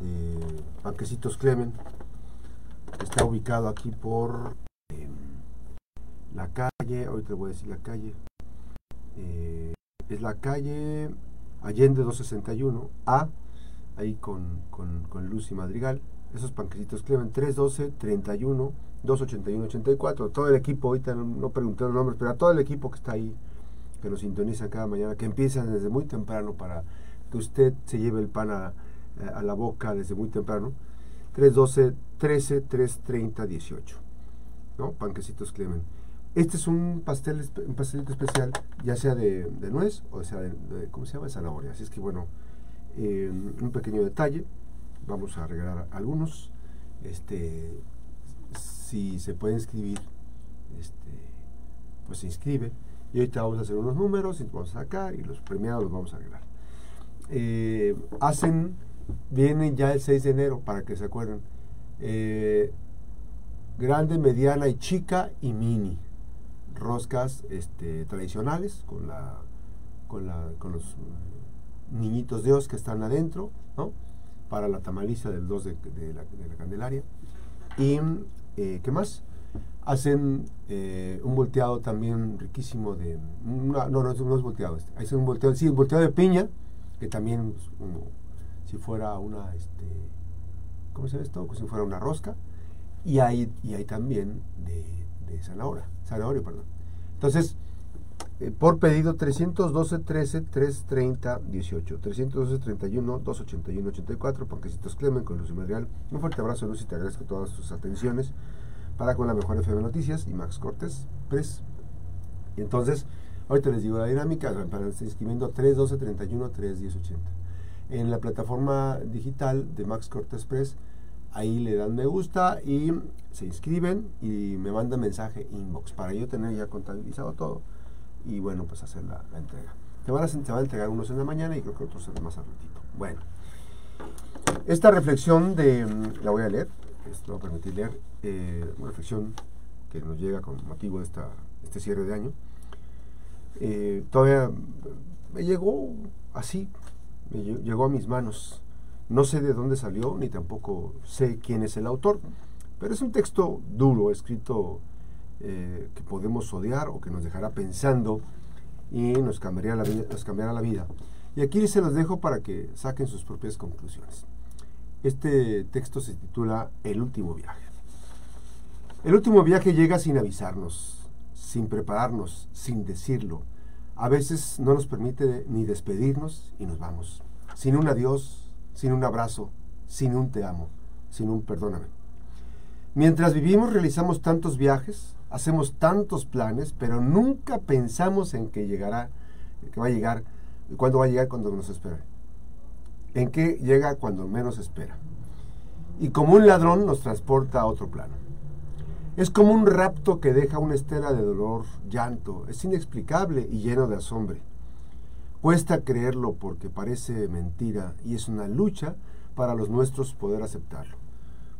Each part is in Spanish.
de Panquecitos Clemen. Está ubicado aquí por em, la calle, ahorita voy a decir la calle. Eh, es la calle Allende 261 A, ahí con, con, con Lucy Madrigal. Esos panquecitos Clemen 312 31 281 84. Todo el equipo, ahorita no, no pregunté los nombres, pero a todo el equipo que está ahí, que nos sintoniza cada mañana, que empiezan desde muy temprano para que usted se lleve el pan a, a la boca desde muy temprano. 312 13 330 18. ¿No? Panquecitos Clemen. Este es un pastel, un pastelito especial, ya sea de, nuez o sea de, de, ¿cómo se llama? De zanahoria. Así es que bueno, eh, un pequeño detalle. Vamos a regalar algunos. Este, si se puede inscribir, este, pues se inscribe. Y ahorita vamos a hacer unos números y vamos a sacar y los premiados los vamos a regalar. Eh, hacen, vienen ya el 6 de enero, para que se acuerden. Eh, grande, mediana y chica y mini. Roscas este, tradicionales con, la, con, la, con los niñitos de Dios que están adentro, ¿no? Para la tamaliza del 2 de, la, de la, Candelaria. Y, eh, ¿qué más? Hacen eh, un volteado también riquísimo de... No, no, no, es, no es volteado. Este, hacen un volteado, sí, un volteado de piña, que también como si fuera una, este, ¿cómo se llama esto? Como si fuera una rosca. Y hay, y hay también de, de zanahoria, zanahoria, perdón. Entonces, eh, por pedido 312 13 330 18 312 31 281 84 Panquecitos Clemen con Lucy Madrigal un fuerte abrazo Lucy te agradezco todas tus atenciones para con la mejor FM Noticias y Max Cortés y entonces ahorita les digo la dinámica para estar inscribiendo 312 31 310 80 en la plataforma digital de Max Cortés ahí le dan me gusta y se inscriben y me mandan mensaje inbox para yo tener ya contabilizado todo y bueno, pues hacer la, entrega. Te van, a, te van, a, entregar unos en la mañana y creo que otros más al ratito. Bueno, esta reflexión de, la voy a leer, esto voy a permitir leer, eh, una reflexión que nos llega con motivo de esta, este cierre de año. Eh, todavía me llegó así, llegó a mis manos. No sé de dónde salió, ni tampoco sé quién es el autor, pero es un texto duro, escrito eh, que podemos odiar o que nos dejará pensando y nos cambiará, la vida, nos cambiará la vida. Y aquí se los dejo para que saquen sus propias conclusiones. Este texto se titula El último viaje. El último viaje llega sin avisarnos, sin prepararnos, sin decirlo. A veces no nos permite ni despedirnos y nos vamos. Sin un adiós, sin un abrazo, sin un te amo, sin un perdóname. Mientras vivimos realizamos tantos viajes, hacemos tantos planes, pero nunca pensamos en que llegará, que va a llegar, cuándo va a llegar cuando nos espera. En qué llega cuando menos espera. Y como un ladrón nos transporta a otro plano. Es como un rapto que deja una estela de dolor, llanto. Es inexplicable y lleno de asombro. Cuesta creerlo porque parece mentira y es una lucha para los nuestros poder aceptarlo.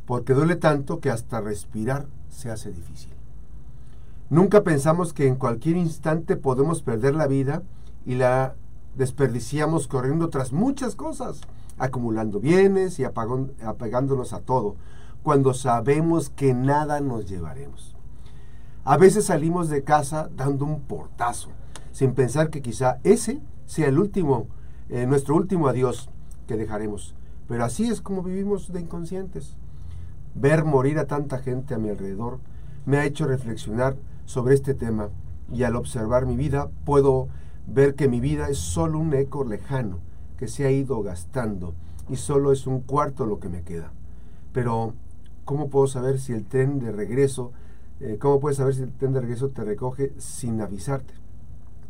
Porque duele tanto que hasta respirar se hace difícil. Nunca pensamos que en cualquier instante podemos perder la vida y la desperdiciamos corriendo tras muchas cosas, acumulando bienes y apegándonos a todo, cuando sabemos que nada nos llevaremos. A veces salimos de casa dando un portazo, sin pensar que quizá ese sea el último, eh, nuestro último adiós que dejaremos. Pero así es como vivimos de inconscientes. Ver morir a tanta gente a mi alrededor me ha hecho reflexionar sobre este tema y al observar mi vida puedo ver que mi vida es solo un eco lejano que se ha ido gastando y solo es un cuarto lo que me queda. Pero, ¿cómo puedo saber si el tren de regreso, eh, cómo puedes saber si el tren de regreso te recoge sin avisarte?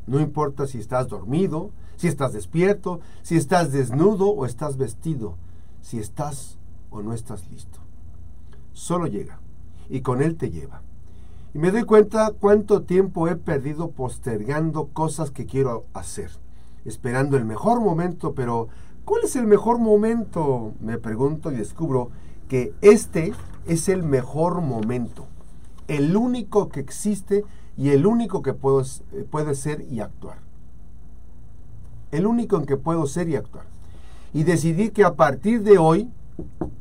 No importa si estás dormido, si estás despierto, si estás desnudo o estás vestido, si estás o no estás listo. Solo llega y con él te lleva. Y me doy cuenta cuánto tiempo he perdido postergando cosas que quiero hacer, esperando el mejor momento, pero ¿cuál es el mejor momento? Me pregunto y descubro que este es el mejor momento, el único que existe y el único que puedo, puede ser y actuar. El único en que puedo ser y actuar. Y decidí que a partir de hoy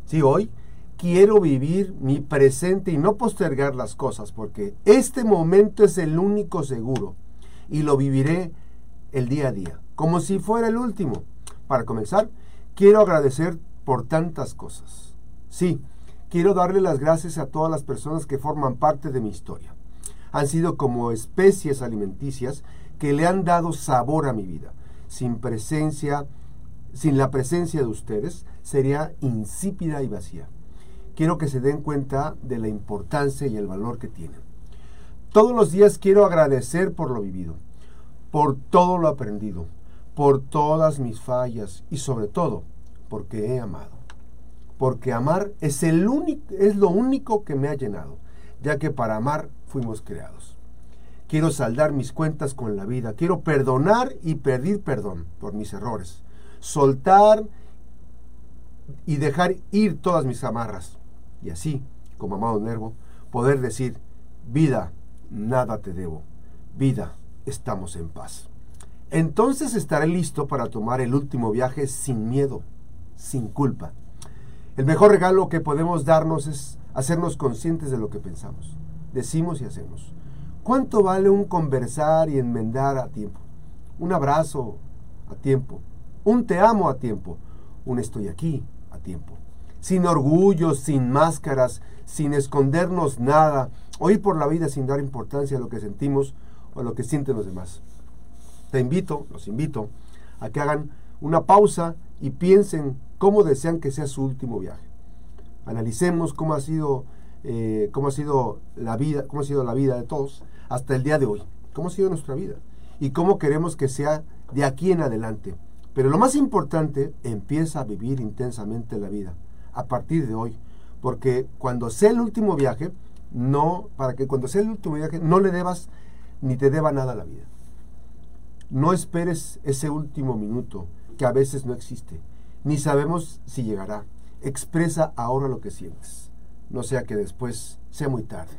Sí, hoy quiero vivir mi presente y no postergar las cosas, porque este momento es el único seguro y lo viviré el día a día, como si fuera el último. Para comenzar, quiero agradecer por tantas cosas. Sí, quiero darle las gracias a todas las personas que forman parte de mi historia. Han sido como especies alimenticias que le han dado sabor a mi vida. Sin presencia, sin la presencia de ustedes, sería insípida y vacía. Quiero que se den cuenta de la importancia y el valor que tienen. Todos los días quiero agradecer por lo vivido, por todo lo aprendido, por todas mis fallas y sobre todo porque he amado. Porque amar es, el único, es lo único que me ha llenado, ya que para amar fuimos creados. Quiero saldar mis cuentas con la vida, quiero perdonar y pedir perdón por mis errores, soltar y dejar ir todas mis amarras. Y así, como amado Nervo, poder decir, vida, nada te debo, vida, estamos en paz. Entonces estaré listo para tomar el último viaje sin miedo, sin culpa. El mejor regalo que podemos darnos es hacernos conscientes de lo que pensamos, decimos y hacemos. ¿Cuánto vale un conversar y enmendar a tiempo? Un abrazo a tiempo, un te amo a tiempo, un estoy aquí a tiempo. Sin orgullo, sin máscaras, sin escondernos nada, o ir por la vida sin dar importancia a lo que sentimos o a lo que sienten los demás. Te invito, los invito, a que hagan una pausa y piensen cómo desean que sea su último viaje. Analicemos cómo ha sido, eh, cómo ha sido la vida, cómo ha sido la vida de todos hasta el día de hoy, cómo ha sido nuestra vida y cómo queremos que sea de aquí en adelante. Pero lo más importante, empieza a vivir intensamente la vida a partir de hoy, porque cuando sea el último viaje, no, para que cuando sea el último viaje no le debas ni te deba nada a la vida. No esperes ese último minuto que a veces no existe, ni sabemos si llegará. Expresa ahora lo que sientes, no sea que después sea muy tarde.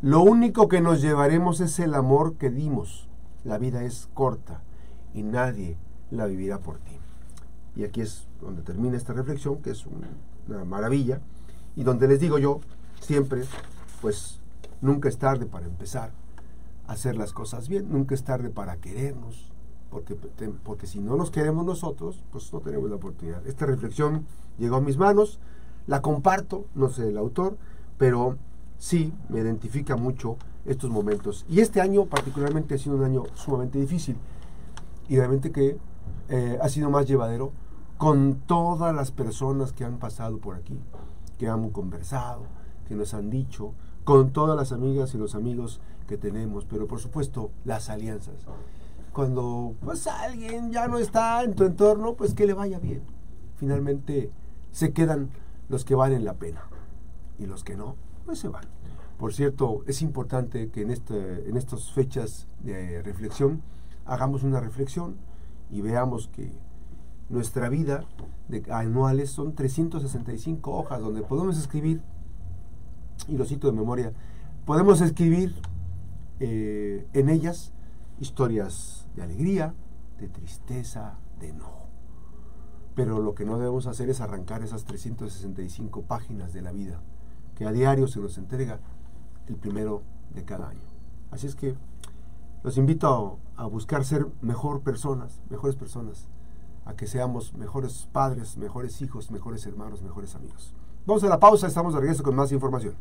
Lo único que nos llevaremos es el amor que dimos. La vida es corta y nadie la vivirá por ti. Y aquí es donde termina esta reflexión, que es una maravilla, y donde les digo yo siempre, pues nunca es tarde para empezar a hacer las cosas bien, nunca es tarde para querernos, porque, porque si no nos queremos nosotros, pues no tenemos la oportunidad. Esta reflexión llegó a mis manos, la comparto, no sé el autor, pero sí me identifica mucho estos momentos. Y este año particularmente ha sido un año sumamente difícil y realmente que eh, ha sido más llevadero con todas las personas que han pasado por aquí, que han conversado, que nos han dicho, con todas las amigas y los amigos que tenemos, pero por supuesto las alianzas cuando pues alguien ya no está en tu entorno, pues que le vaya bien. Finalmente se quedan los que valen la pena y los que no, pues se van. Por cierto, es importante que en, este, en estas fechas de reflexión hagamos una reflexión y veamos que nuestra vida de anuales son 365 hojas donde podemos escribir, y lo cito de memoria, podemos escribir eh, en ellas historias de alegría, de tristeza, de enojo. Pero lo que no debemos hacer es arrancar esas 365 páginas de la vida que a diario se nos entrega el primero de cada año. Así es que los invito a, buscar ser mejor personas, mejores personas, a que seamos mejores padres, mejores hijos, mejores hermanos, mejores amigos. Vamos a la pausa, estamos de regreso con más información.